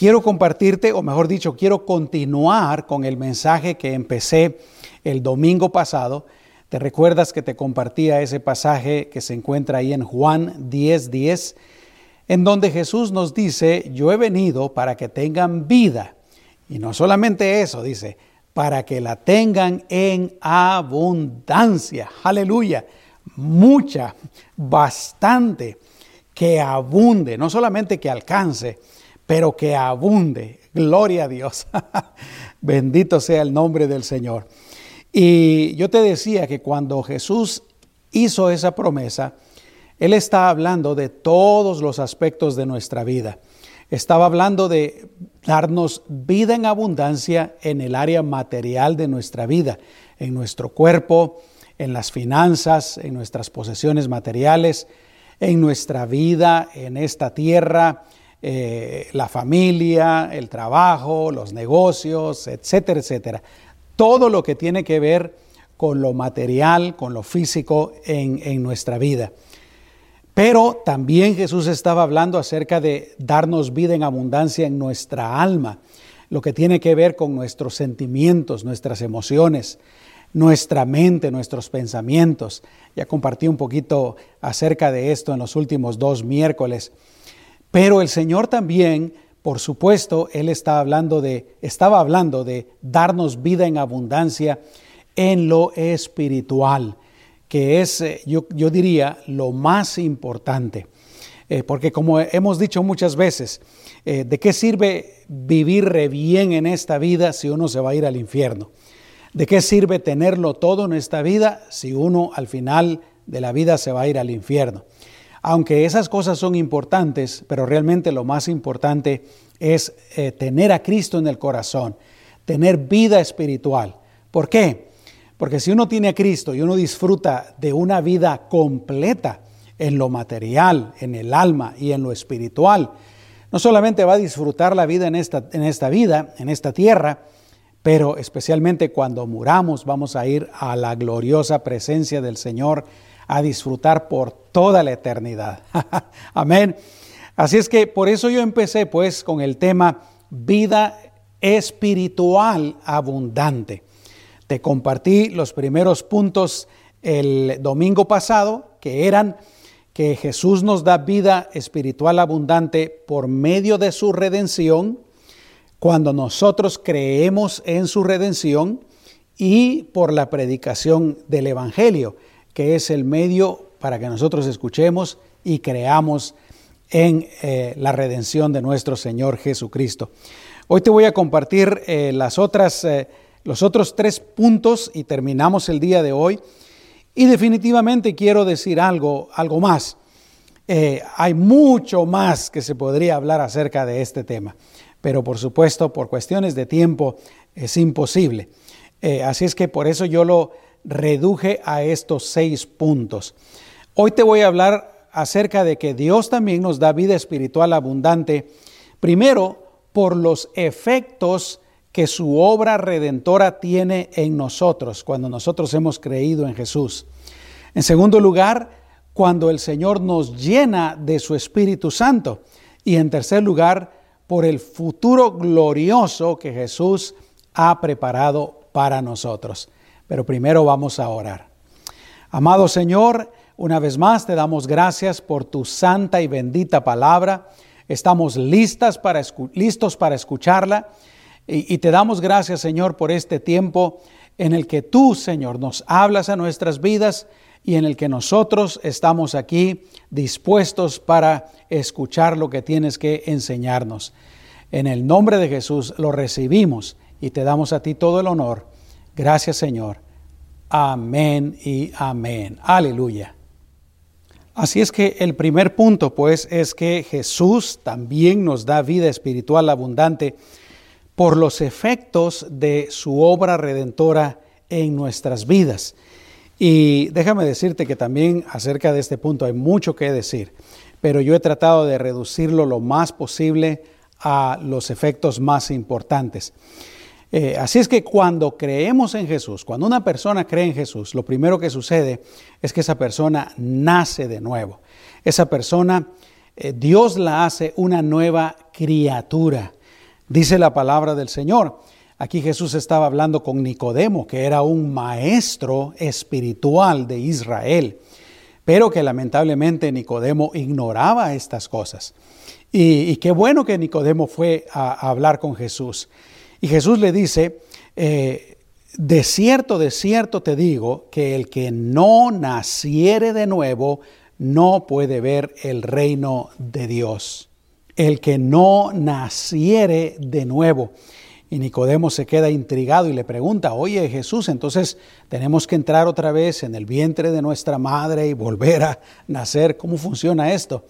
quiero compartirte, o mejor dicho, quiero continuar con el mensaje que empecé el domingo pasado. Te recuerdas que te compartía ese pasaje que se encuentra ahí en Juan 10:10, 10, en donde Jesús nos dice, yo he venido para que tengan vida. Y no solamente eso, dice, para que la tengan en abundancia. Aleluya. Mucha, bastante, que abunde, no solamente que alcance, pero que abunde. Gloria a Dios. Bendito sea el nombre del Señor. Y yo te decía que cuando Jesús hizo esa promesa, Él está hablando de todos los aspectos de nuestra vida. Estaba hablando de darnos vida en abundancia en el área material de nuestra vida, en nuestro cuerpo, en las finanzas, en nuestras posesiones materiales, en nuestra vida, en esta tierra, eh, la familia, el trabajo, los negocios, etcétera, etcétera. Todo lo que tiene que ver con lo material, con lo físico en, en nuestra vida. Pero también Jesús estaba hablando acerca de darnos vida en abundancia en nuestra alma, lo que tiene que ver con nuestros sentimientos, nuestras emociones, nuestra mente, nuestros pensamientos. Ya compartí un poquito acerca de esto en los últimos dos miércoles. Pero el Señor también, por supuesto, Él estaba hablando de, estaba hablando de darnos vida en abundancia en lo espiritual que es, eh, yo, diría, lo más importante. Eh, porque como hemos dicho muchas veces, eh, ¿de qué sirve vivir bien en esta vida si uno se va a ir al infierno? ¿De qué sirve tenerlo todo en esta vida si uno al final de la vida se va a ir al infierno? Aunque esas cosas son importantes, pero realmente lo más importante es tener a Cristo en el corazón, tener vida espiritual. ¿Por qué? Porque si uno tiene a Cristo y uno disfruta de una vida completa en lo material, en el alma y en lo espiritual, no solamente va a disfrutar la vida en esta, en esta vida, en esta tierra, pero especialmente cuando muramos vamos a ir a la gloriosa presencia del Señor a disfrutar por toda la eternidad. Amén. Así es que por eso yo empecé pues con el tema vida espiritual abundante. Te compartí los primeros puntos el domingo pasado, que eran que Jesús nos da vida espiritual abundante por medio de su redención, cuando nosotros creemos en su redención y por la predicación del Evangelio, que es el medio para que nosotros escuchemos y creamos en eh, la redención de nuestro Señor Jesucristo. Hoy te voy a compartir eh, las otras eh, los otros tres puntos y terminamos el día de hoy. Y definitivamente quiero decir algo, algo más. Hay mucho más que se podría hablar acerca de este tema, pero por supuesto por cuestiones de tiempo es imposible. Así es que por eso yo lo reduje a estos seis puntos. Hoy te voy a hablar acerca de que Dios también nos da vida espiritual abundante, primero por los efectos que su obra redentora tiene en nosotros cuando nosotros hemos creído en Jesús. En segundo lugar, cuando el Señor nos llena de su Espíritu Santo. Y en tercer lugar, por el futuro glorioso que Jesús ha preparado para nosotros. Pero primero vamos a orar. Amado Señor, una vez más te damos gracias por tu santa y bendita palabra. Estamos listas para, listos para escucharla y, te damos gracias, Señor, por este tiempo en el que tú, Señor, nos hablas a nuestras vidas y en el que nosotros estamos aquí dispuestos para escuchar lo que tienes que enseñarnos. En el nombre de Jesús lo recibimos y te damos a ti todo el honor. Gracias Señor. Amén y amén. Aleluya. Así es que el primer punto pues es que Jesús también nos da vida espiritual abundante por los efectos de su obra redentora en nuestras vidas. Y déjame decirte que también acerca de este punto hay mucho que decir, pero yo he tratado de reducirlo lo más posible a los efectos más importantes. Eh, así es que cuando creemos en Jesús, cuando una persona cree en Jesús, lo primero que sucede es que esa persona nace de nuevo. Esa persona, eh, Dios la hace una nueva criatura. Dice la palabra del Señor. Aquí Jesús estaba hablando con Nicodemo, que era un maestro espiritual de Israel, pero que lamentablemente Nicodemo ignoraba estas cosas. Y, qué bueno que Nicodemo fue a, hablar con Jesús. Y Jesús le dice, eh, de cierto, de cierto te digo, que el que no naciere de nuevo no puede ver el reino de Dios. El que no naciere de nuevo. Y Nicodemo se queda intrigado y le pregunta, oye Jesús, entonces tenemos que entrar otra vez en el vientre de nuestra madre y volver a nacer. ¿Cómo funciona esto?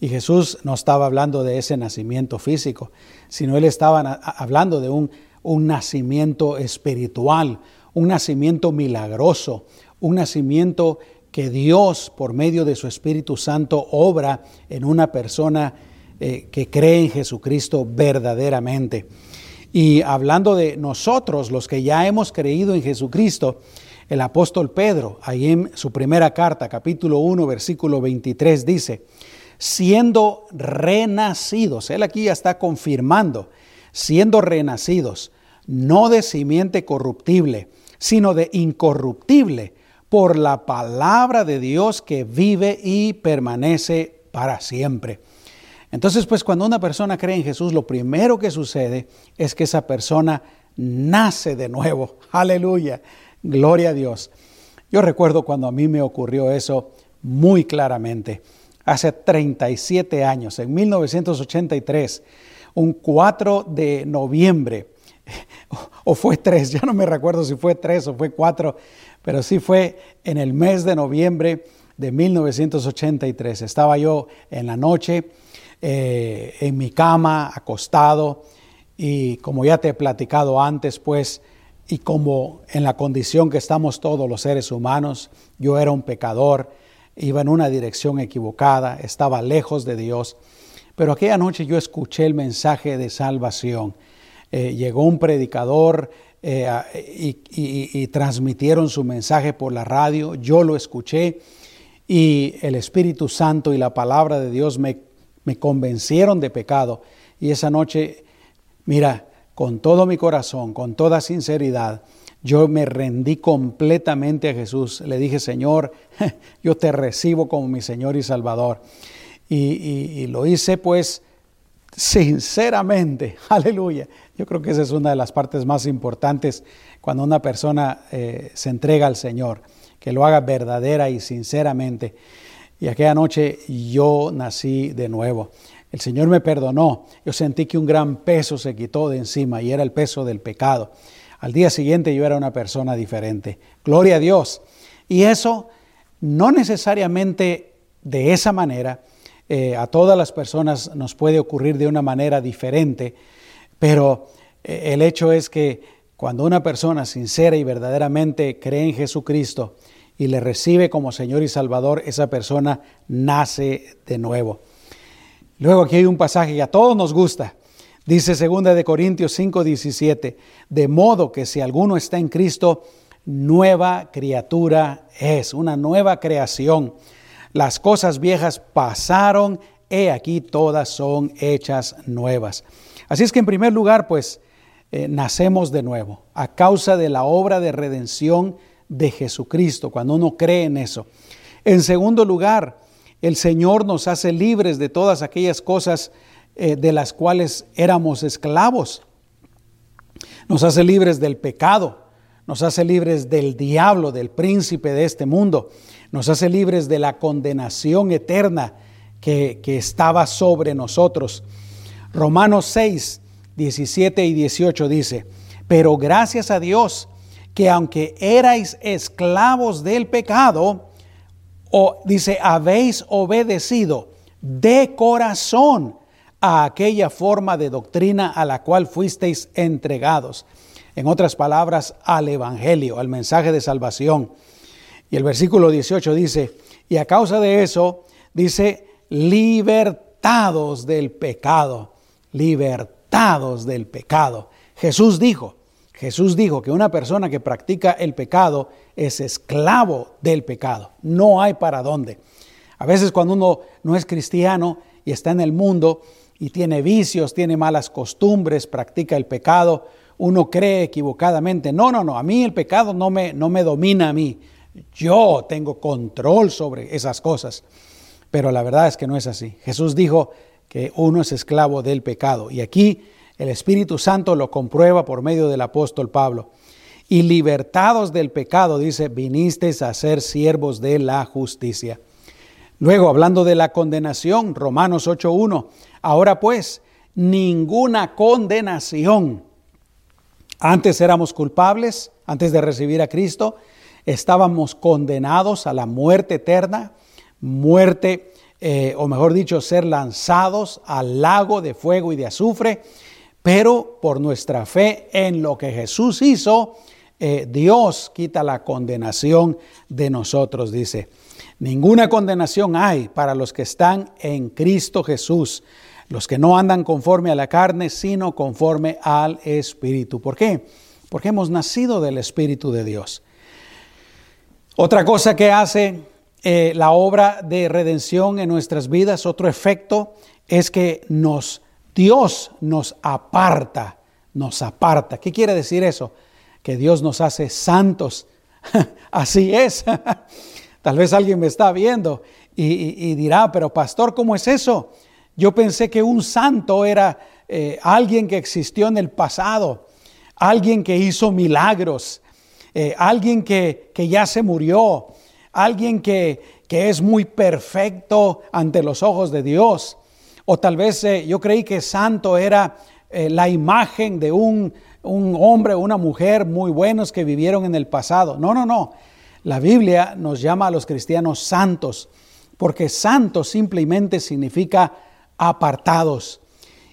Y Jesús no estaba hablando de ese nacimiento físico, sino él estaba hablando de un, un nacimiento espiritual, un nacimiento milagroso, un nacimiento que Dios, por medio de su Espíritu Santo, obra en una persona eh, que cree en Jesucristo verdaderamente. Y hablando de nosotros, los que ya hemos creído en Jesucristo, el apóstol Pedro, ahí en su primera carta, capítulo 1, versículo 23, dice, siendo renacidos. Él aquí ya está confirmando, siendo renacidos, no de simiente corruptible, sino de incorruptible, por la palabra de Dios que vive y permanece para siempre. Entonces, pues cuando una persona cree en Jesús, lo primero que sucede es que esa persona nace de nuevo. Aleluya. Gloria a Dios. Yo recuerdo cuando a mí me ocurrió eso muy claramente hace 37 años, en 1983, un 4 de noviembre, o fue 3, ya no me recuerdo si fue 3 o fue 4, pero sí fue en el mes de noviembre de 1983. Estaba yo en la noche eh, en mi cama, acostado, y como ya te he platicado antes, pues, y como en la condición que estamos todos los seres humanos, yo era un pecador, iba en una dirección equivocada, estaba lejos de Dios. Pero aquella noche yo escuché el mensaje de salvación. Eh, llegó un predicador eh, y, transmitieron su mensaje por la radio, yo lo escuché y el Espíritu Santo y la palabra de Dios me, me convencieron de pecado. Y esa noche, mira, con todo mi corazón, con toda sinceridad, yo me rendí completamente a Jesús. Le dije, Señor, yo te recibo como mi Señor y Salvador. Y, lo hice pues sinceramente. Aleluya. Yo creo que esa es una de las partes más importantes cuando una persona eh, se entrega al Señor, que lo haga verdadera y sinceramente. Y aquella noche yo nací de nuevo. El Señor me perdonó. Yo sentí que un gran peso se quitó de encima y era el peso del pecado. Al día siguiente yo era una persona diferente. Gloria a Dios. Y eso no necesariamente de esa manera, eh, a todas las personas nos puede ocurrir de una manera diferente, pero eh, el hecho es que cuando una persona sincera y verdaderamente cree en Jesucristo y le recibe como Señor y Salvador, esa persona nace de nuevo. Luego aquí hay un pasaje que a todos nos gusta, Dice 2 de Corintios 5:17, de modo que si alguno está en Cristo, nueva criatura es, una nueva creación. Las cosas viejas pasaron, he aquí todas son hechas nuevas. Así es que en primer lugar, pues, eh, nacemos de nuevo a causa de la obra de redención de Jesucristo, cuando uno cree en eso. En segundo lugar, el Señor nos hace libres de todas aquellas cosas eh, de las cuales éramos esclavos. Nos hace libres del pecado, nos hace libres del diablo, del príncipe de este mundo, nos hace libres de la condenación eterna que, que estaba sobre nosotros. Romanos 6, 17 y 18 dice, pero gracias a Dios que aunque erais esclavos del pecado, o dice, habéis obedecido de corazón a aquella forma de doctrina a la cual fuisteis entregados. En otras palabras, al Evangelio, al mensaje de salvación. Y el versículo 18 dice, y a causa de eso, dice, libertados del pecado, libertados del pecado. Jesús dijo, Jesús dijo que una persona que practica el pecado es esclavo del pecado. No hay para dónde. A veces cuando uno no es cristiano y está en el mundo, y tiene vicios, tiene malas costumbres, practica el pecado, uno cree equivocadamente, no, no, no, a mí el pecado no me, no me domina a mí, yo tengo control sobre esas cosas. Pero la verdad es que no es así. Jesús dijo que uno es esclavo del pecado y aquí el Espíritu Santo lo comprueba por medio del apóstol Pablo. Y libertados del pecado, dice, vinisteis a ser siervos de la justicia. Luego, hablando de la condenación, Romanos 8.1, ahora pues, ninguna condenación. Antes éramos culpables, antes de recibir a Cristo, estábamos condenados a la muerte eterna, muerte, eh, o mejor dicho, ser lanzados al lago de fuego y de azufre, pero por nuestra fe en lo que Jesús hizo, eh, Dios quita la condenación de nosotros, dice. Ninguna condenación hay para los que están en Cristo Jesús, los que no andan conforme a la carne, sino conforme al Espíritu. ¿Por qué? Porque hemos nacido del Espíritu de Dios. Otra cosa que hace eh, la obra de redención en nuestras vidas, otro efecto, es que nos Dios nos aparta, nos aparta. ¿Qué quiere decir eso? Que Dios nos hace santos. Así es. Tal vez alguien me está viendo y, dirá, pero pastor, ¿cómo es eso? Yo pensé que un santo era eh, alguien que existió en el pasado, alguien que hizo milagros, eh, alguien que, ya se murió, alguien que, que es muy perfecto ante los ojos de Dios. O tal vez eh, yo creí que santo era la imagen de un, un hombre o una mujer muy buenos que vivieron en el pasado. No, no, no. La Biblia nos llama a los cristianos santos, porque santo simplemente significa apartados.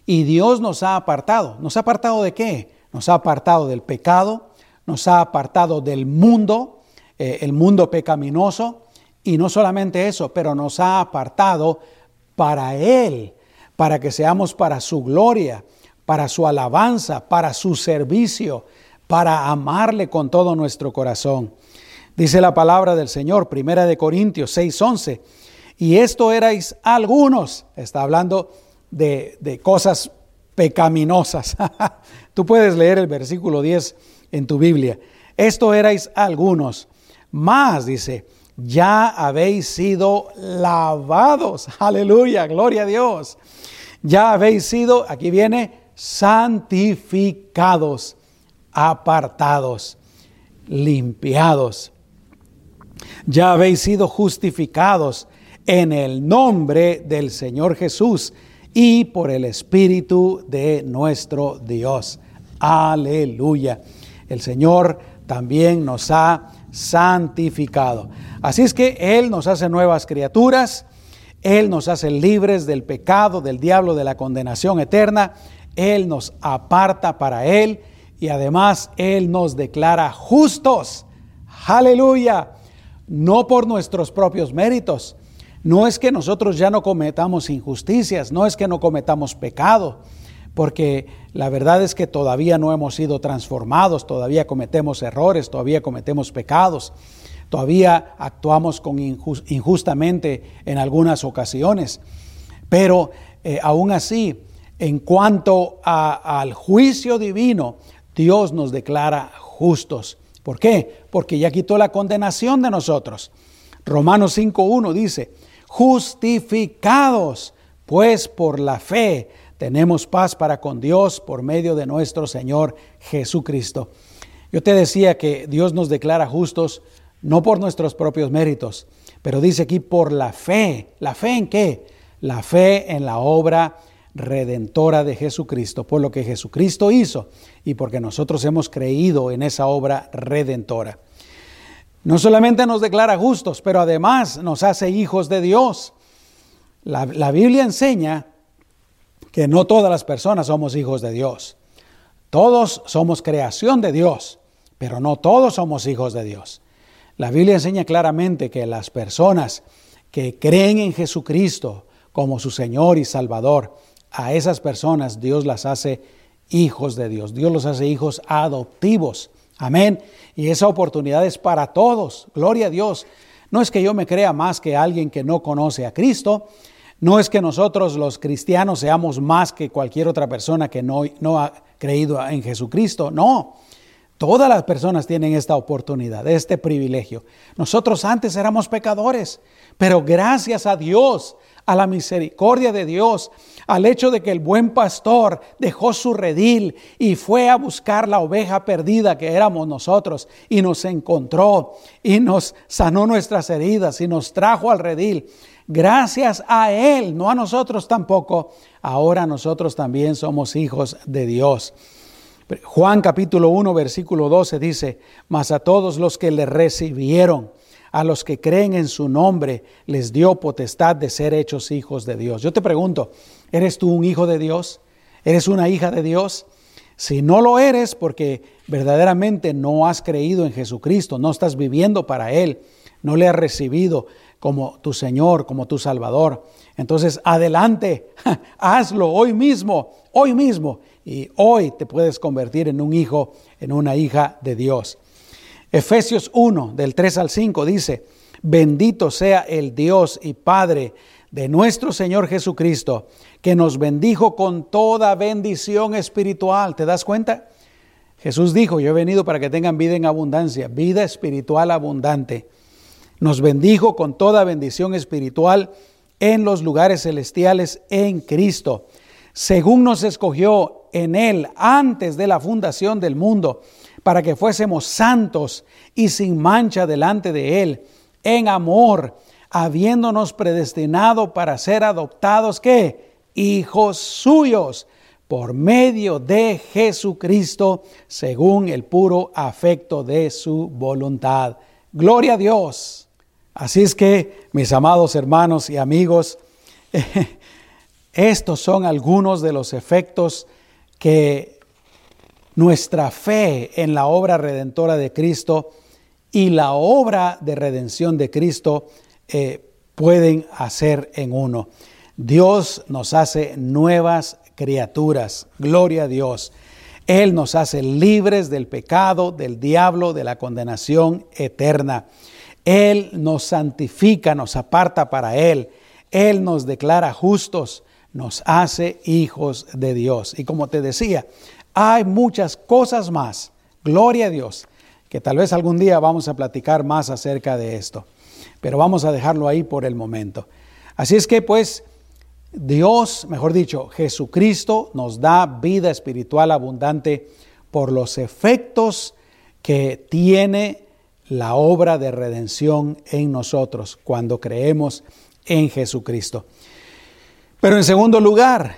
Y Dios nos ha apartado. ¿Nos ha apartado de qué? Nos ha apartado del pecado, nos ha apartado del mundo, eh, el mundo pecaminoso, y no solamente eso, pero nos ha apartado para Él, para que seamos para su gloria, para su alabanza, para su servicio, para amarle con todo nuestro corazón. Dice la palabra del Señor, Primera de Corintios 6:11, y esto erais algunos, está hablando de, de cosas pecaminosas. Tú puedes leer el versículo 10 en tu Biblia. Esto erais algunos, más dice, ya habéis sido lavados. Aleluya, gloria a Dios ya habéis sido, aquí viene, santificados, apartados, limpiados. Ya habéis sido justificados en el nombre del Señor Jesús y por el Espíritu de nuestro Dios. Aleluya. El Señor también nos ha santificado. Así es que Él nos hace nuevas criaturas él nos hace libres del pecado, del diablo, de la condenación eterna. Él nos aparta para Él y además Él nos declara justos. Aleluya. No por nuestros propios méritos. No es que nosotros ya no cometamos injusticias, no es que no cometamos pecado, porque la verdad es que todavía no hemos sido transformados, todavía cometemos errores, todavía cometemos pecados. Todavía actuamos con injustamente en algunas ocasiones, pero eh, aún así, en cuanto al juicio divino, Dios nos declara justos. ¿Por qué? Porque ya quitó la condenación de nosotros. Romanos 5.1 dice, justificados pues por la fe tenemos paz para con Dios por medio de nuestro Señor Jesucristo. Yo te decía que Dios nos declara justos no por nuestros propios méritos, pero dice aquí por la fe. ¿La fe en qué? La fe en la obra redentora de Jesucristo, por lo que Jesucristo hizo y porque nosotros hemos creído en esa obra redentora. No solamente nos declara justos, pero además nos hace hijos de Dios. La, la Biblia enseña que no todas las personas somos hijos de Dios. Todos somos creación de Dios, pero no todos somos hijos de Dios. La Biblia enseña claramente que las personas que creen en Jesucristo como su Señor y Salvador, a esas personas Dios las hace hijos de Dios. Dios los hace hijos adoptivos. Amén. Y esa oportunidad es para todos. Gloria a Dios. No es que yo me crea más que alguien que no conoce a Cristo. No es que nosotros los cristianos seamos más que cualquier otra persona que no, no ha creído en Jesucristo, no. Todas las personas tienen esta oportunidad, este privilegio. Nosotros antes éramos pecadores, pero gracias a Dios, a la misericordia de Dios, al hecho de que el buen pastor dejó su redil y fue a buscar la oveja perdida que éramos nosotros y nos encontró y nos sanó nuestras heridas y nos trajo al redil. Gracias a Él, no a nosotros tampoco, ahora nosotros también somos hijos de Dios. Juan capítulo 1, versículo 12 dice, mas a todos los que le recibieron, a los que creen en su nombre, les dio potestad de ser hechos hijos de Dios. Yo te pregunto, ¿eres tú un hijo de Dios? ¿Eres una hija de Dios? Si no lo eres porque verdaderamente no has creído en Jesucristo, no estás viviendo para Él, no le has recibido como tu Señor, como tu Salvador, entonces adelante, hazlo hoy mismo, hoy mismo y hoy te puedes convertir en un hijo, en una hija de Dios. Efesios 1, del 3 al 5 dice, bendito sea el Dios y Padre de nuestro Señor Jesucristo, que nos bendijo con toda bendición espiritual. ¿Te das cuenta? Jesús dijo, yo he venido para que tengan vida en abundancia, vida espiritual abundante. Nos bendijo con toda bendición espiritual en los lugares celestiales en Cristo, según nos escogió en Él antes de la fundación del mundo, para que fuésemos santos y sin mancha delante de Él, en amor, habiéndonos predestinado para ser adoptados, ¿qué? Hijos suyos, por medio de Jesucristo, según el puro afecto de su voluntad. Gloria a Dios. Así es que, mis amados hermanos y amigos, estos son algunos de los efectos que nuestra fe en la obra redentora de Cristo y la obra de redención de Cristo eh, pueden hacer en uno. Dios nos hace nuevas criaturas, gloria a Dios. Él nos hace libres del pecado, del diablo, de la condenación eterna. Él nos santifica, nos aparta para Él. Él nos declara justos nos hace hijos de Dios. Y como te decía, hay muchas cosas más, gloria a Dios, que tal vez algún día vamos a platicar más acerca de esto, pero vamos a dejarlo ahí por el momento. Así es que pues Dios, mejor dicho, Jesucristo nos da vida espiritual abundante por los efectos que tiene la obra de redención en nosotros cuando creemos en Jesucristo. Pero en segundo lugar,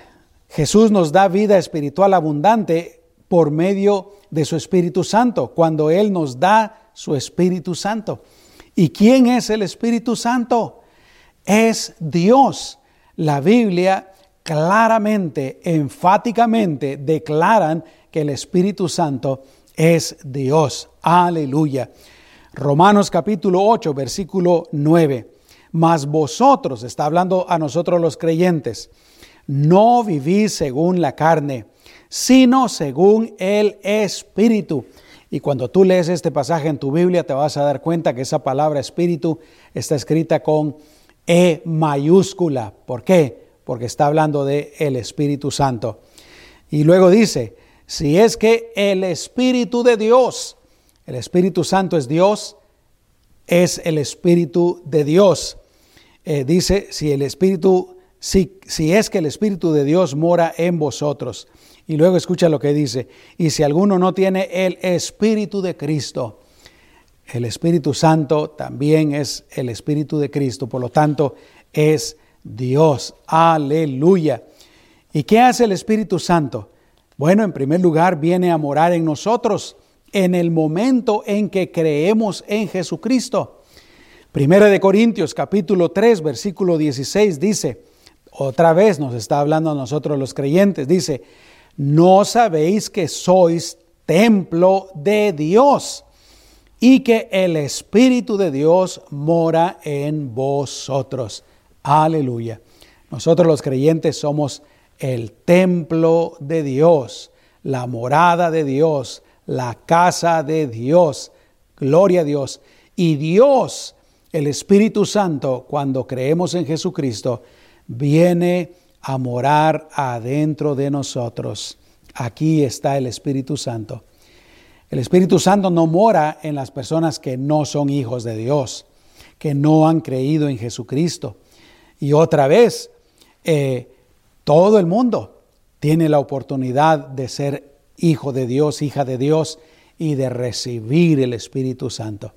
Jesús nos da vida espiritual abundante por medio de su Espíritu Santo, cuando Él nos da su Espíritu Santo. ¿Y quién es el Espíritu Santo? Es Dios. La Biblia claramente, enfáticamente declaran que el Espíritu Santo es Dios. Aleluya. Romanos capítulo 8, versículo 9. Mas vosotros, está hablando a nosotros los creyentes, no vivís según la carne, sino según el Espíritu. Y cuando tú lees este pasaje en tu Biblia, te vas a dar cuenta que esa palabra Espíritu está escrita con E mayúscula. ¿Por qué? Porque está hablando de el Espíritu Santo. Y luego dice, si es que el Espíritu de Dios, el Espíritu Santo es Dios, es el Espíritu de Dios. Eh, dice, si el Espíritu, si, es que el Espíritu de Dios mora en vosotros. Y luego escucha lo que dice, y si alguno no tiene el Espíritu de Cristo, el Espíritu Santo también es el Espíritu de Cristo, por lo tanto es Dios. Aleluya. ¿Y qué hace el Espíritu Santo? Bueno, en primer lugar viene a morar en nosotros en el momento en que creemos en Jesucristo. Primera de Corintios capítulo 3 versículo 16 dice, otra vez nos está hablando a nosotros los creyentes, dice, no sabéis que sois templo de Dios y que el Espíritu de Dios mora en vosotros. Aleluya. Nosotros los creyentes somos el templo de Dios, la morada de Dios, la casa de Dios. Gloria a Dios. Y Dios el Espíritu Santo, cuando creemos en Jesucristo, viene a morar adentro de nosotros. Aquí está el Espíritu Santo. El Espíritu Santo no mora en las personas que no son hijos de Dios, que no han creído en Jesucristo. Y otra vez, eh, todo el mundo tiene la oportunidad de ser hijo de Dios, hija de Dios y de recibir el Espíritu Santo.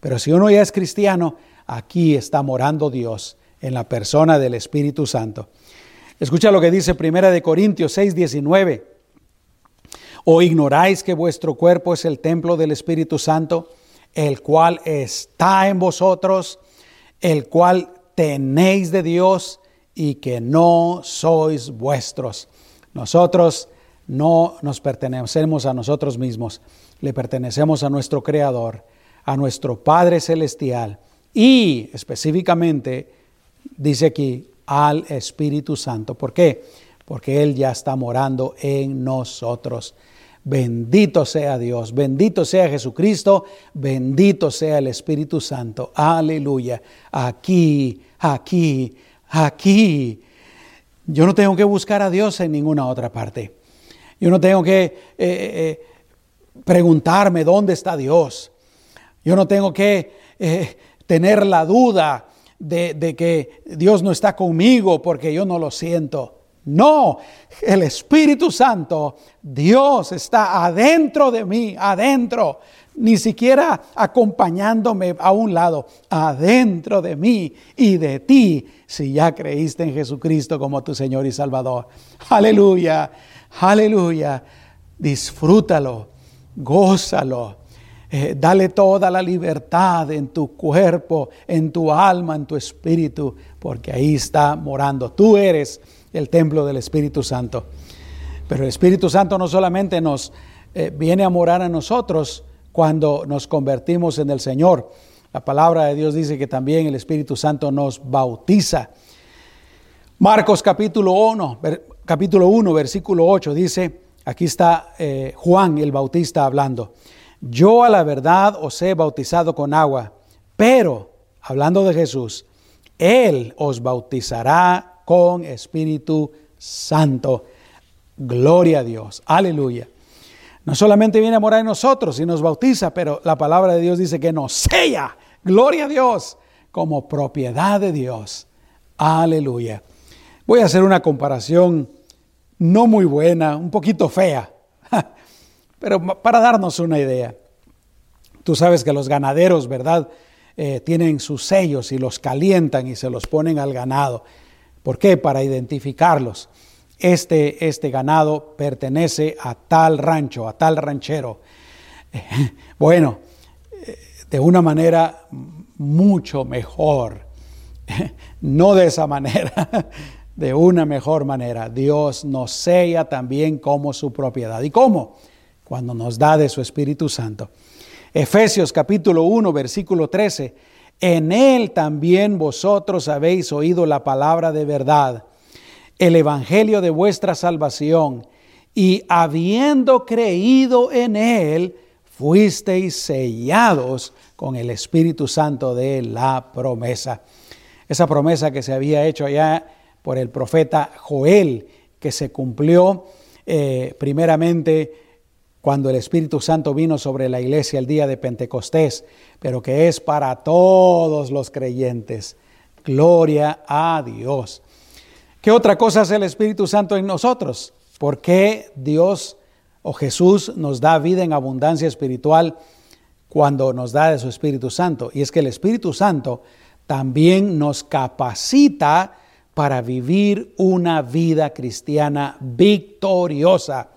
Pero si uno ya es cristiano, aquí está morando Dios en la persona del Espíritu Santo. Escucha lo que dice Primera de Corintios 6, 19. ¿O ignoráis que vuestro cuerpo es el templo del Espíritu Santo, el cual está en vosotros, el cual tenéis de Dios y que no sois vuestros? Nosotros no nos pertenecemos a nosotros mismos, le pertenecemos a nuestro Creador, a nuestro Padre Celestial y específicamente, dice aquí, al Espíritu Santo. ¿Por qué? Porque Él ya está morando en nosotros. Bendito sea Dios, bendito sea Jesucristo, bendito sea el Espíritu Santo. Aleluya. Aquí, aquí, aquí. Yo no tengo que buscar a Dios en ninguna otra parte. Yo no tengo que eh, eh, preguntarme dónde está Dios. Yo no tengo que eh, tener la duda de, que Dios no está conmigo porque yo no lo siento. No, el Espíritu Santo, Dios está adentro de mí, adentro, ni siquiera acompañándome a un lado, adentro de mí y de ti, si ya creíste en Jesucristo como tu Señor y Salvador. Aleluya, aleluya. Disfrútalo, gózalo. Eh, dale toda la libertad en tu cuerpo, en tu alma, en tu espíritu, porque ahí está morando. Tú eres el templo del Espíritu Santo. Pero el Espíritu Santo no solamente nos eh, viene a morar a nosotros cuando nos convertimos en el Señor. La palabra de Dios dice que también el Espíritu Santo nos bautiza. Marcos capítulo 1, capítulo 1 versículo 8 dice, aquí está eh, Juan el Bautista hablando, yo a la verdad os he bautizado con agua, pero, hablando de Jesús, Él os bautizará con Espíritu Santo. Gloria a Dios. Aleluya. No solamente viene a morar en nosotros y nos bautiza, pero la palabra de Dios dice que nos sella. Gloria a Dios como propiedad de Dios. Aleluya. Voy a hacer una comparación no muy buena, un poquito fea, pero para darnos una idea. Tú sabes que los ganaderos, ¿verdad? Eh, tienen sus sellos y los calientan y se los ponen al ganado. ¿Por qué? Para identificarlos. Este, este ganado pertenece a tal rancho, a tal ranchero. Bueno, eh, de una manera mucho mejor, no de esa manera, de una mejor manera. Dios nos sella también como su propiedad. ¿Y cómo? Cuando nos da de su Espíritu Santo. Efesios capítulo 1, versículo 13 en él también vosotros habéis oído la palabra de verdad, el evangelio de vuestra salvación, y habiendo creído en él, fuisteis sellados con el Espíritu Santo de la promesa. Esa promesa que se había hecho allá por el profeta Joel, que se cumplió eh, primeramente cuando el Espíritu Santo vino sobre la iglesia el día de Pentecostés, pero que es para todos los creyentes. Gloria a Dios. ¿Qué otra cosa hace el Espíritu Santo en nosotros? ¿Por qué Dios o Jesús nos da vida en abundancia espiritual cuando nos da de su Espíritu Santo? Y es que el Espíritu Santo también nos capacita para vivir una vida cristiana victoriosa.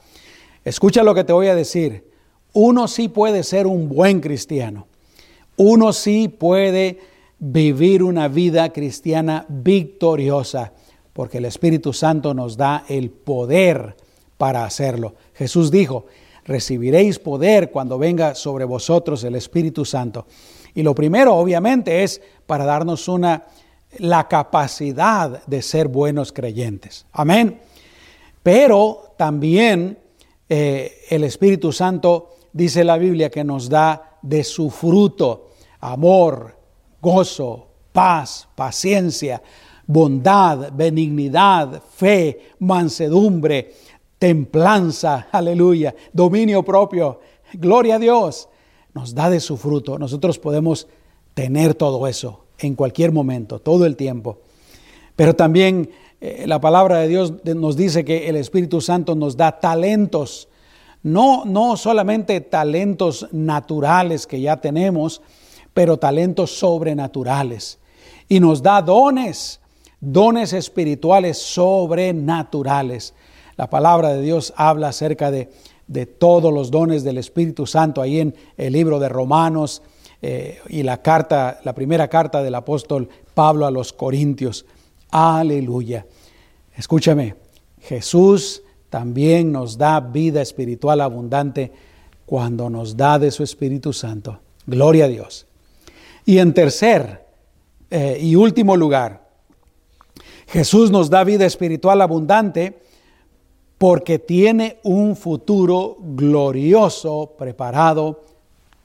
Escucha lo que te voy a decir. Uno sí puede ser un buen cristiano. Uno sí puede vivir una vida cristiana victoriosa, porque el Espíritu Santo nos da el poder para hacerlo. Jesús dijo, recibiréis poder cuando venga sobre vosotros el Espíritu Santo. Y lo primero, obviamente, es para darnos una la capacidad de ser buenos creyentes. Amén. Pero también eh, el Espíritu Santo, dice la Biblia, que nos da de su fruto amor, gozo, paz, paciencia, bondad, benignidad, fe, mansedumbre, templanza, aleluya, dominio propio. Gloria a Dios. Nos da de su fruto. Nosotros podemos tener todo eso en cualquier momento, todo el tiempo. Pero también eh, la palabra de Dios nos dice que el Espíritu Santo nos da talentos. No, no solamente talentos naturales que ya tenemos, pero talentos sobrenaturales. Y nos da dones, dones espirituales sobrenaturales. La palabra de Dios habla acerca de, de todos los dones del Espíritu Santo ahí en el libro de Romanos eh, y la carta, la primera carta del apóstol Pablo a los Corintios. Aleluya. Escúchame, Jesús también nos da vida espiritual abundante cuando nos da de su Espíritu Santo. Gloria a Dios. Y en tercer eh, y último lugar, Jesús nos da vida espiritual abundante porque tiene un futuro glorioso preparado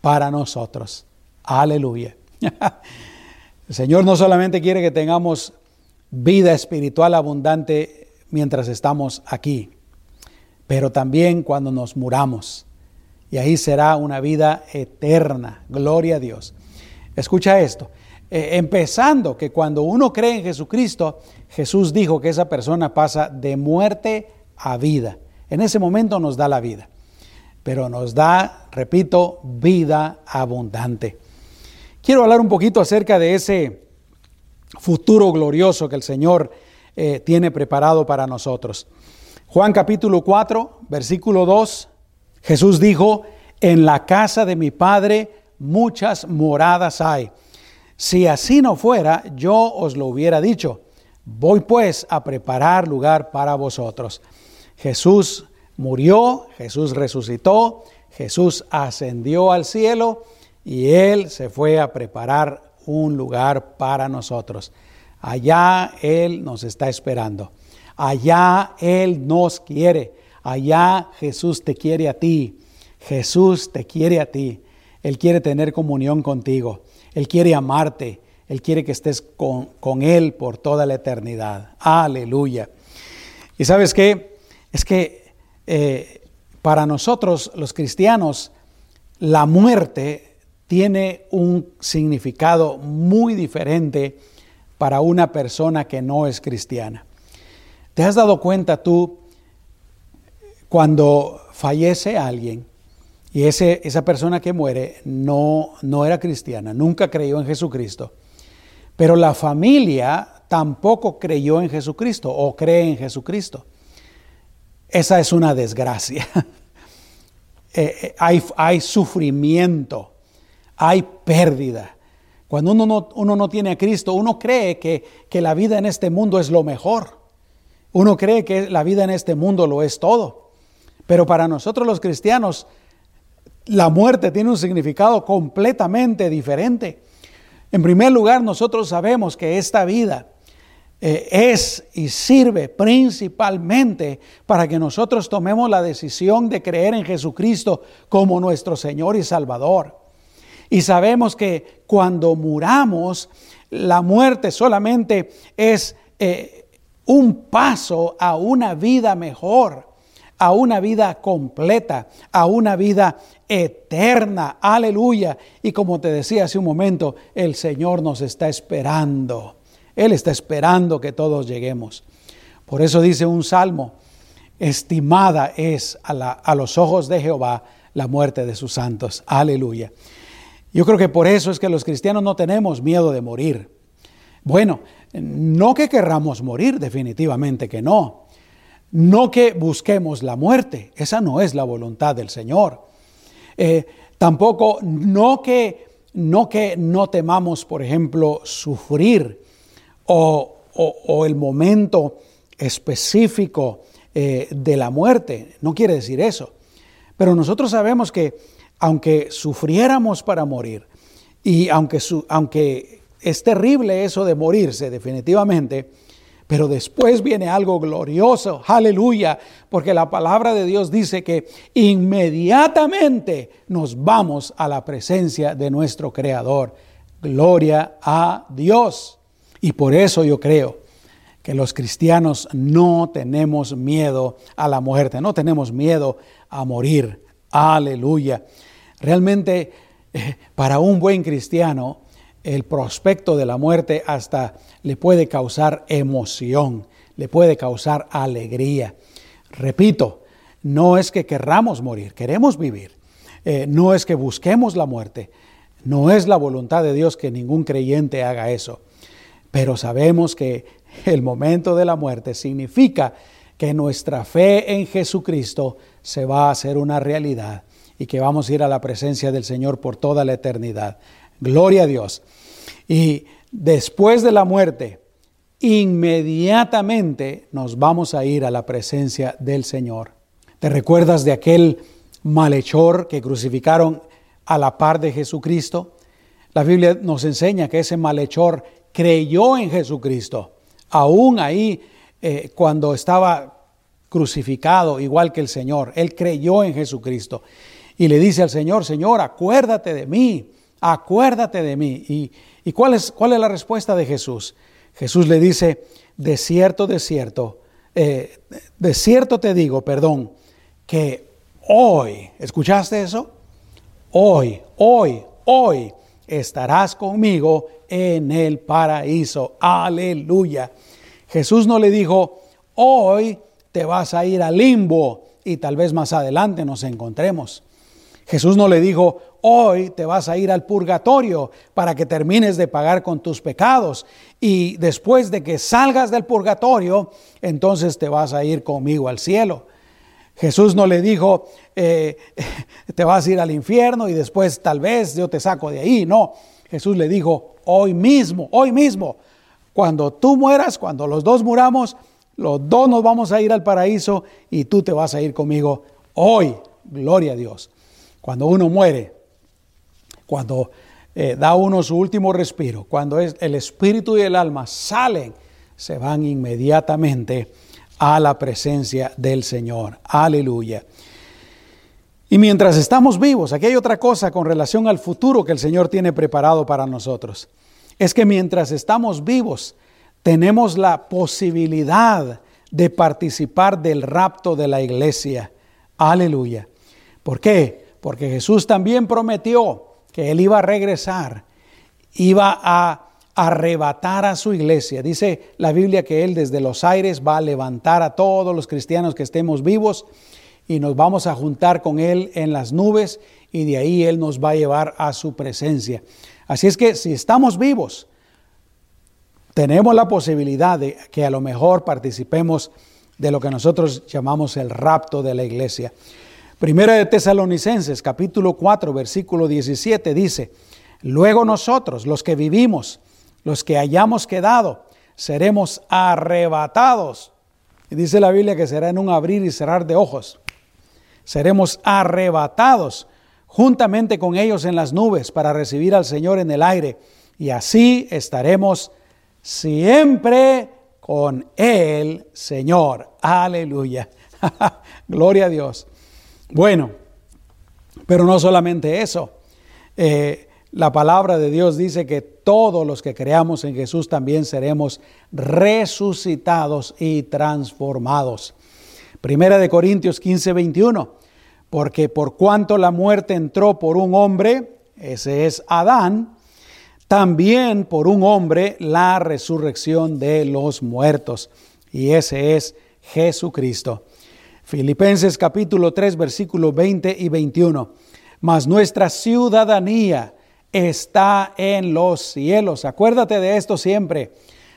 para nosotros. Aleluya. El Señor no solamente quiere que tengamos vida espiritual abundante mientras estamos aquí, pero también cuando nos muramos. Y ahí será una vida eterna. Gloria a Dios. Escucha esto. Eh, empezando que cuando uno cree en Jesucristo, Jesús dijo que esa persona pasa de muerte a vida. En ese momento nos da la vida, pero nos da, repito, vida abundante. Quiero hablar un poquito acerca de ese futuro glorioso que el Señor eh, tiene preparado para nosotros. Juan capítulo 4, versículo 2, Jesús dijo, en la casa de mi Padre muchas moradas hay. Si así no fuera, yo os lo hubiera dicho. Voy pues a preparar lugar para vosotros. Jesús murió, Jesús resucitó, Jesús ascendió al cielo y Él se fue a preparar un lugar para nosotros. Allá Él nos está esperando. Allá Él nos quiere. Allá Jesús te quiere a ti. Jesús te quiere a ti. Él quiere tener comunión contigo. Él quiere amarte. Él quiere que estés con, con Él por toda la eternidad. Aleluya. Y sabes qué? es que eh, para nosotros los cristianos la muerte tiene un significado muy diferente para una persona que no es cristiana. ¿Te has dado cuenta tú cuando fallece alguien y ese, esa persona que muere no, no era cristiana, nunca creyó en Jesucristo, pero la familia tampoco creyó en Jesucristo o cree en Jesucristo? esa es una desgracia. Eh, eh, hay, hay, sufrimiento, hay pérdida. Cuando uno no, uno no, tiene a Cristo, uno cree que, que la vida en este mundo es lo mejor. Uno cree que la vida en este mundo lo es todo. Pero para nosotros los cristianos, la muerte tiene un significado completamente diferente. En primer lugar, nosotros sabemos que esta vida eh, es y sirve principalmente para que nosotros tomemos la decisión de creer en Jesucristo como nuestro Señor y Salvador. Y sabemos que cuando muramos, la muerte solamente es eh, un paso a una vida mejor, a una vida completa, a una vida eterna. Aleluya. Y como te decía hace un momento, el Señor nos está esperando. Él está esperando que todos lleguemos. Por eso dice un salmo, estimada es a, los ojos de Jehová la muerte de sus santos. Aleluya. Yo creo que por eso es que los cristianos no tenemos miedo de morir. Bueno, no que querramos morir, definitivamente que no. No que busquemos la muerte, esa no es la voluntad del Señor. Eh, tampoco no que, no que no temamos, por ejemplo, sufrir o, el momento específico eh, de la muerte. No quiere decir eso. Pero nosotros sabemos que aunque sufriéramos para morir, y aunque, aunque es terrible eso de morirse definitivamente, pero después viene algo glorioso, aleluya, porque la palabra de Dios dice que inmediatamente nos vamos a la presencia de nuestro Creador. Gloria a Dios. Y por eso yo creo que los cristianos no tenemos miedo a la muerte, no tenemos miedo a morir. Aleluya. Realmente eh, para un buen cristiano el prospecto de la muerte hasta le puede causar emoción, le puede causar alegría. Repito, no es que querramos morir, queremos vivir. Eh, no es que busquemos la muerte. No es la voluntad de Dios que ningún creyente haga eso. Pero sabemos que el momento de la muerte significa que nuestra fe en Jesucristo se va a hacer una realidad y que vamos a ir a la presencia del Señor por toda la eternidad. Gloria a Dios. Y después de la muerte, inmediatamente nos vamos a ir a la presencia del Señor. ¿Te recuerdas de aquel malhechor que crucificaron a la par de Jesucristo? La Biblia nos enseña que ese malhechor creyó en Jesucristo aún ahí eh, cuando estaba crucificado igual que el Señor. Él creyó en Jesucristo y le dice al Señor, Señor, acuérdate de mí, acuérdate de mí. ¿Y, y cuál, es, cuál es la respuesta de Jesús? Jesús le dice, de cierto, de cierto, eh, de cierto te digo, perdón, que hoy, ¿escuchaste eso? Hoy, hoy, hoy estarás conmigo en el paraíso. Aleluya. Jesús no le dijo, hoy te vas a ir al limbo y tal vez más adelante nos encontremos. Jesús no le dijo, hoy te vas a ir al purgatorio para que termines de pagar con tus pecados y después de que salgas del purgatorio, entonces te vas a ir conmigo al cielo. Jesús no le dijo, eh, te vas a ir al infierno y después tal vez yo te saco de ahí. No, Jesús le dijo, hoy mismo, hoy mismo, cuando tú mueras, cuando los dos muramos, los dos nos vamos a ir al paraíso y tú te vas a ir conmigo hoy. Gloria a Dios. Cuando uno muere, cuando eh, da uno su último respiro, cuando es, el espíritu y el alma salen, se van inmediatamente a la presencia del Señor. Aleluya. Y mientras estamos vivos, aquí hay otra cosa con relación al futuro que el Señor tiene preparado para nosotros. Es que mientras estamos vivos, tenemos la posibilidad de participar del rapto de la iglesia. Aleluya. ¿Por qué? Porque Jesús también prometió que Él iba a regresar, iba a arrebatar a su iglesia. Dice la Biblia que Él desde los aires va a levantar a todos los cristianos que estemos vivos y nos vamos a juntar con Él en las nubes y de ahí Él nos va a llevar a su presencia. Así es que si estamos vivos, tenemos la posibilidad de que a lo mejor participemos de lo que nosotros llamamos el rapto de la iglesia. Primera de Tesalonicenses, capítulo 4, versículo 17 dice, luego nosotros, los que vivimos, los que hayamos quedado, seremos arrebatados. Y dice la Biblia que será en un abrir y cerrar de ojos. Seremos arrebatados juntamente con ellos en las nubes para recibir al Señor en el aire. Y así estaremos siempre con el Señor. Aleluya. Gloria a Dios. Bueno, pero no solamente eso. Eh, la palabra de Dios dice que todos los que creamos en Jesús también seremos resucitados y transformados. Primera de Corintios 15, 21. Porque por cuanto la muerte entró por un hombre, ese es Adán, también por un hombre la resurrección de los muertos, y ese es Jesucristo. Filipenses capítulo 3, versículos 20 y 21. Mas nuestra ciudadanía está en los cielos. Acuérdate de esto siempre.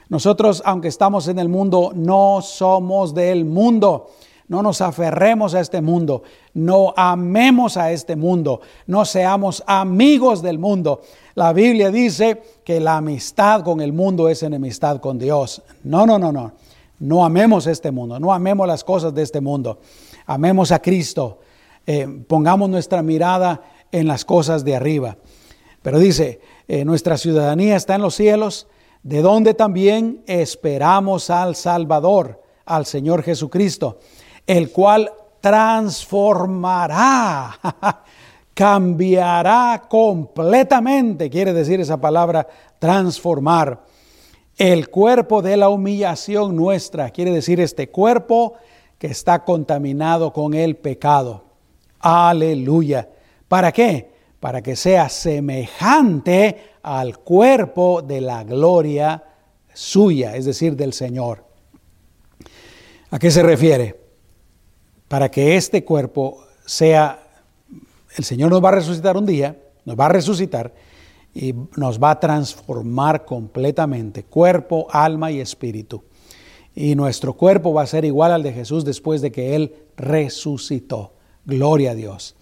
Nosotros, aunque estamos en el mundo, no somos del mundo. No nos aferremos a este mundo, no amemos a este mundo, no seamos amigos del mundo. La Biblia dice que la amistad con el mundo es enemistad con Dios. No, no, no, no. No amemos este mundo, no amemos las cosas de este mundo. Amemos a Cristo. Eh, pongamos nuestra mirada en las cosas de arriba. Pero dice, eh, nuestra ciudadanía está en los cielos, de donde también esperamos al Salvador, al Señor Jesucristo, el cual transformará, cambiará completamente, quiere decir esa palabra transformar, el cuerpo de la humillación nuestra, quiere decir este cuerpo que está contaminado con el pecado. Aleluya. ¿Para qué? Para que sea semejante al cuerpo de la gloria suya, es decir, del Señor. ¿A qué se refiere? Para que este cuerpo sea, el Señor nos va a resucitar un día, nos va a resucitar y nos va a transformar completamente, cuerpo, alma y espíritu. Y nuestro cuerpo va a ser igual al de Jesús después de que Él resucitó. Gloria a Dios.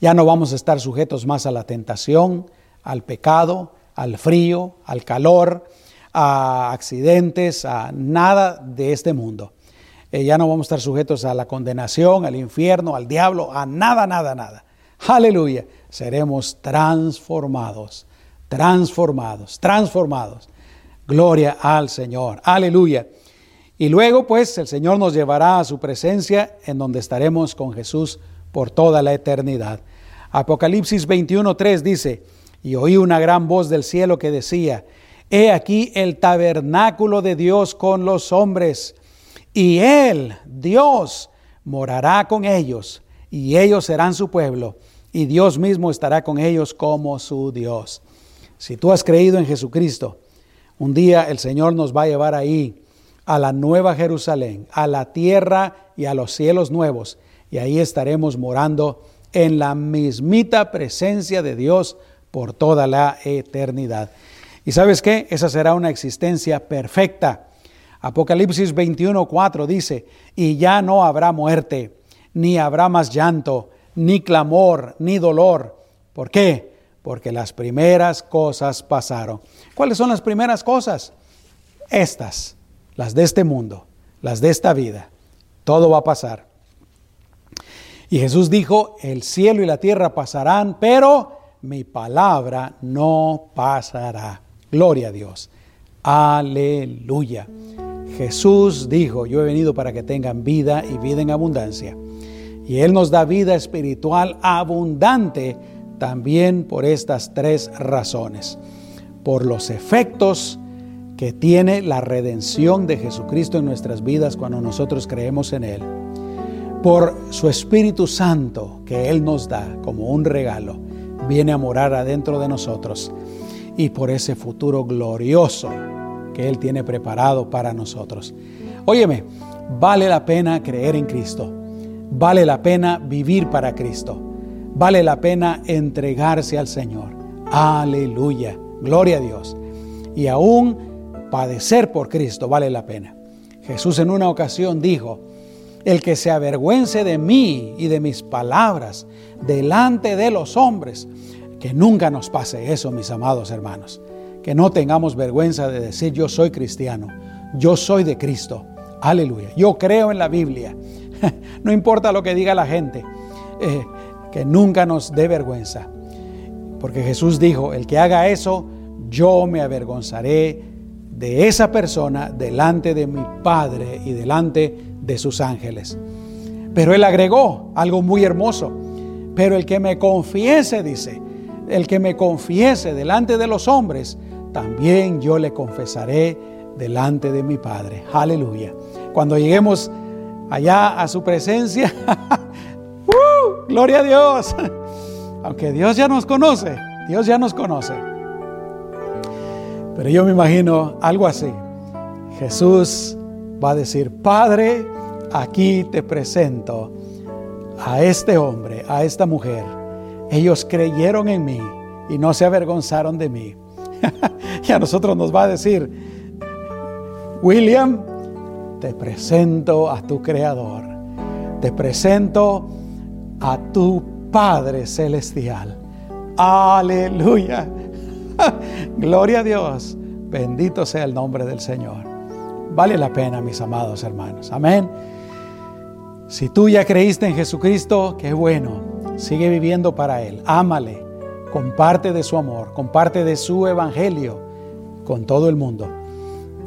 Ya no vamos a estar sujetos más a la tentación, al pecado, al frío, al calor, a accidentes, a nada de este mundo. Eh, ya no vamos a estar sujetos a la condenación, al infierno, al diablo, a nada, nada, nada. Aleluya. Seremos transformados, transformados, transformados. Gloria al Señor. Aleluya. Y luego pues el Señor nos llevará a su presencia en donde estaremos con Jesús por toda la eternidad. Apocalipsis 21.3 dice, y oí una gran voz del cielo que decía, He aquí el tabernáculo de Dios con los hombres, y Él, Dios, morará con ellos, y ellos serán su pueblo, y Dios mismo estará con ellos como su Dios. Si tú has creído en Jesucristo, un día el Señor nos va a llevar ahí a la nueva Jerusalén, a la tierra y a los cielos nuevos, y ahí estaremos morando en la mismita presencia de Dios por toda la eternidad. ¿Y sabes qué? Esa será una existencia perfecta. Apocalipsis 21:4 dice, y ya no habrá muerte, ni habrá más llanto, ni clamor, ni dolor. ¿Por qué? Porque las primeras cosas pasaron. ¿Cuáles son las primeras cosas? Estas, las de este mundo, las de esta vida. Todo va a pasar. Y Jesús dijo, el cielo y la tierra pasarán, pero mi palabra no pasará. Gloria a Dios. Aleluya. Jesús dijo, yo he venido para que tengan vida y vida en abundancia. Y Él nos da vida espiritual abundante también por estas tres razones. Por los efectos que tiene la redención de Jesucristo en nuestras vidas cuando nosotros creemos en Él. Por su Espíritu Santo que Él nos da como un regalo, viene a morar adentro de nosotros y por ese futuro glorioso que Él tiene preparado para nosotros. Óyeme, vale la pena creer en Cristo, vale la pena vivir para Cristo, vale la pena entregarse al Señor. Aleluya, gloria a Dios. Y aún padecer por Cristo vale la pena. Jesús en una ocasión dijo, el que se avergüence de mí y de mis palabras delante de los hombres, que nunca nos pase eso, mis amados hermanos. Que no tengamos vergüenza de decir yo soy cristiano, yo soy de Cristo. Aleluya. Yo creo en la Biblia. no importa lo que diga la gente, eh, que nunca nos dé vergüenza. Porque Jesús dijo, el que haga eso, yo me avergonzaré de esa persona delante de mi Padre y delante de sus ángeles. Pero él agregó algo muy hermoso. Pero el que me confiese, dice, el que me confiese delante de los hombres, también yo le confesaré delante de mi Padre. Aleluya. Cuando lleguemos allá a su presencia. gloria a Dios. Aunque Dios ya nos conoce, Dios ya nos conoce. Pero yo me imagino algo así. Jesús va a decir, Padre, aquí te presento a este hombre, a esta mujer ellos creyeron en mí y no se avergonzaron de mí. y a nosotros nos va a decir, William, te presento a tu Creador, te presento a tu Padre Celestial. Aleluya. Gloria a Dios. Bendito sea el nombre del Señor. Vale la pena, mis amados hermanos. Amén. Si tú ya creíste en Jesucristo, qué bueno. Sigue viviendo para Él. Ámale. Comparte de su amor. Comparte de su evangelio con todo el mundo.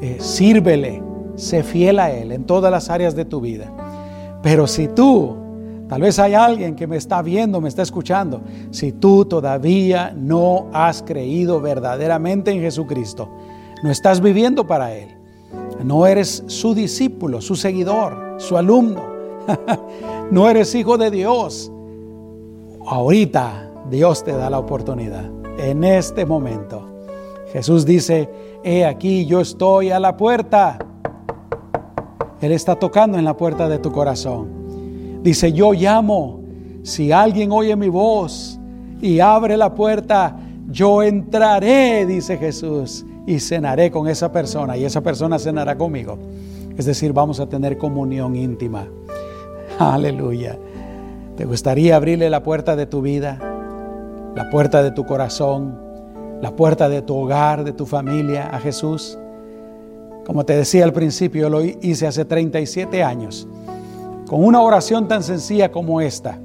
Eh, sírvele. Sé fiel a Él en todas las áreas de tu vida. Pero si tú, tal vez hay alguien que me está viendo, me está escuchando, si tú todavía no has creído verdaderamente en Jesucristo, No estás viviendo para Él. No eres su discípulo, su seguidor, su alumno. no eres hijo de Dios. Ahorita Dios te da la oportunidad. En este momento. Jesús dice, he aquí yo estoy a la puerta. Él está tocando en la puerta de tu corazón. Dice, yo llamo. Si alguien oye mi voz y abre la puerta, yo entraré, dice Jesús, y cenaré con esa persona y esa persona cenará conmigo. Es decir, vamos a tener comunión íntima. Aleluya. ¿Te gustaría abrirle la puerta de tu vida, la puerta de tu corazón, la puerta de tu hogar, de tu familia a Jesús? Como te decía al principio, yo lo hice hace 37 años, con una oración tan sencilla como esta.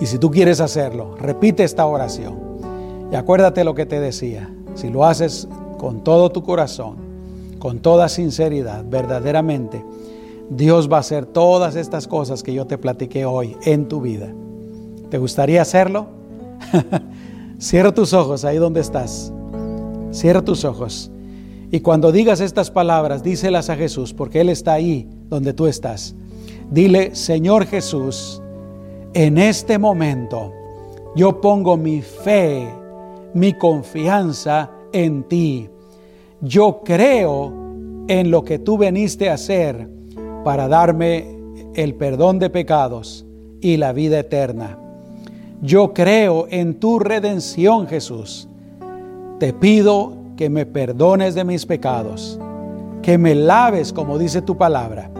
Y si tú quieres hacerlo, repite esta oración. Y acuérdate lo que te decía. Si lo haces con todo tu corazón, con toda sinceridad, verdaderamente, Dios va a hacer todas estas cosas que yo te platiqué hoy en tu vida. ¿Te gustaría hacerlo? Cierra tus ojos ahí donde estás. Cierra tus ojos. Y cuando digas estas palabras, díselas a Jesús, porque Él está ahí donde tú estás. Dile, Señor Jesús, en este momento yo pongo mi fe mi confianza en ti. Yo creo en lo que tú veniste a hacer para darme el perdón de pecados y la vida eterna. Yo creo en tu redención, Jesús. Te pido que me perdones de mis pecados, que me laves como dice tu palabra.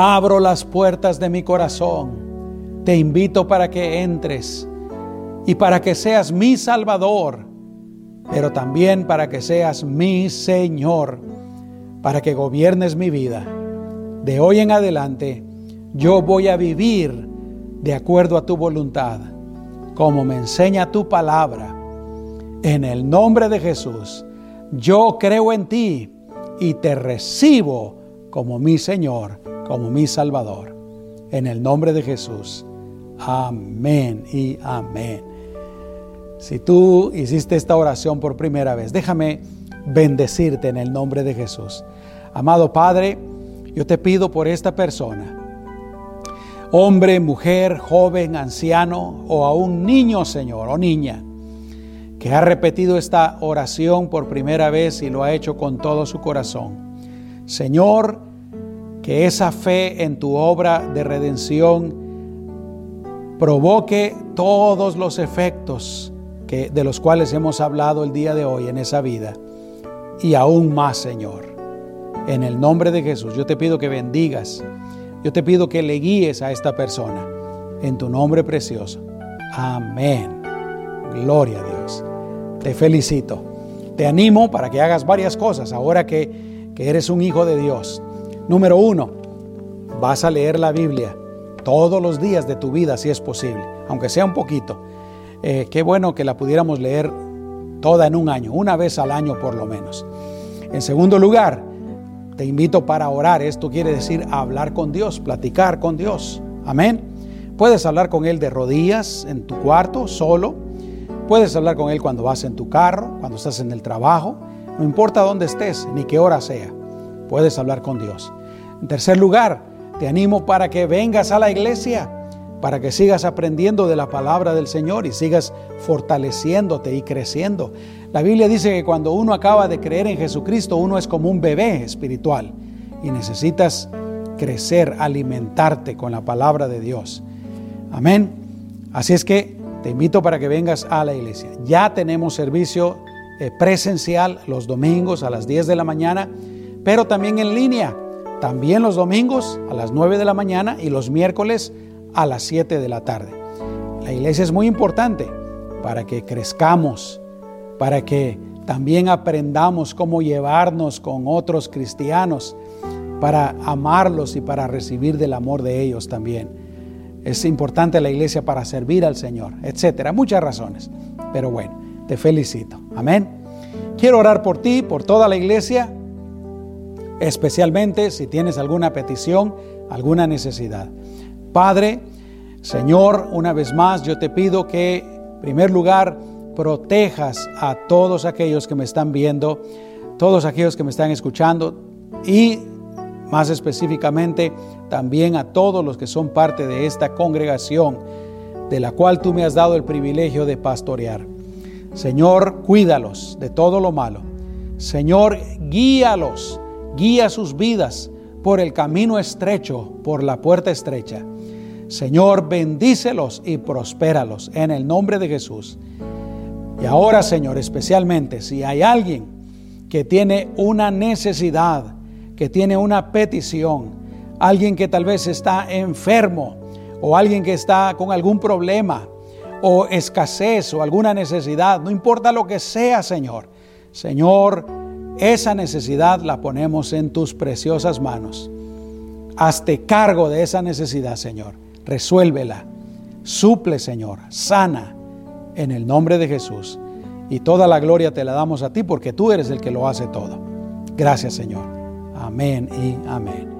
Abro las puertas de mi corazón. Te invito para que entres y para que seas mi Salvador, pero también para que seas mi Señor, para que gobiernes mi vida. De hoy en adelante, yo voy a vivir de acuerdo a tu voluntad, como me enseña tu palabra. En el nombre de Jesús, yo creo en ti y te recibo como mi Señor, como mi Salvador. En el nombre de Jesús. Amén y amén. Si tú hiciste esta oración por primera vez, déjame bendecirte en el nombre de Jesús. Amado Padre, yo te pido por esta persona, hombre, mujer, joven, anciano o aún niño, Señor, o niña, que ha repetido esta oración por primera vez y lo ha hecho con todo su corazón. Señor, que esa fe en tu obra de redención provoque todos los efectos de los cuales hemos hablado el día de hoy en esa vida. Y aún más, Señor. En el nombre de Jesús, yo te pido que bendigas. Yo te pido que le guíes a esta persona. En tu nombre precioso. Amén. Gloria a Dios. Te felicito. Te animo para que hagas varias cosas ahora que, que eres un hijo de Dios. Número uno, vas a leer la Biblia todos los días de tu vida si es posible, aunque sea un poquito. Eh, qué bueno que la pudiéramos leer toda en un año, una vez al año por lo menos. En segundo lugar, te invito para orar. Esto quiere decir hablar con Dios, platicar con Dios. Amén. Puedes hablar con Él de rodillas en tu cuarto, solo. Puedes hablar con Él cuando vas en tu carro, cuando estás en el trabajo. No importa dónde estés ni qué hora sea. Puedes hablar con Dios. En tercer lugar, te animo para que vengas a la iglesia para que sigas aprendiendo de la palabra del Señor y sigas fortaleciéndote y creciendo. La Biblia dice que cuando uno acaba de creer en Jesucristo, uno es como un bebé espiritual y necesitas crecer, alimentarte con la palabra de Dios. Amén. Así es que te invito para que vengas a la iglesia. Ya tenemos servicio eh, presencial los domingos a las 10 de la mañana, pero también en línea. También los domingos a las 9 de la mañana y los miércoles a las 7 de la tarde. La iglesia es muy importante para que crezcamos, para que también aprendamos cómo llevarnos con otros cristianos, para amarlos y para recibir del amor de ellos también. Es importante la iglesia para servir al Señor, etcétera. Muchas razones. Pero bueno, te felicito. Amén. Quiero orar por ti, por toda la iglesia, especialmente si tienes alguna petición, alguna necesidad. Padre, Señor, una vez más yo te pido que, en primer lugar, protejas a todos aquellos que me están viendo, todos aquellos que me están escuchando y más específicamente también a todos los que son parte de esta congregación de la cual tú me has dado el privilegio de pastorear. Señor, cuídalos de todo lo malo. Señor, guíalos, guía sus vidas por el camino estrecho, por la puerta estrecha. Señor, bendícelos y prospéralos en el nombre de Jesús. Y ahora, Señor, especialmente si hay alguien que tiene una necesidad, que tiene una petición, alguien que tal vez está enfermo o alguien que está con algún problema o escasez o alguna necesidad, no importa lo que sea, Señor. Señor, esa necesidad la ponemos en tus preciosas manos. Hazte cargo de esa necesidad, Señor. Resuélvela. Suple, Señor. Sana en el nombre de Jesús. Y toda la gloria te la damos a ti porque tú eres el que lo hace todo. Gracias, Señor. Amén y amén.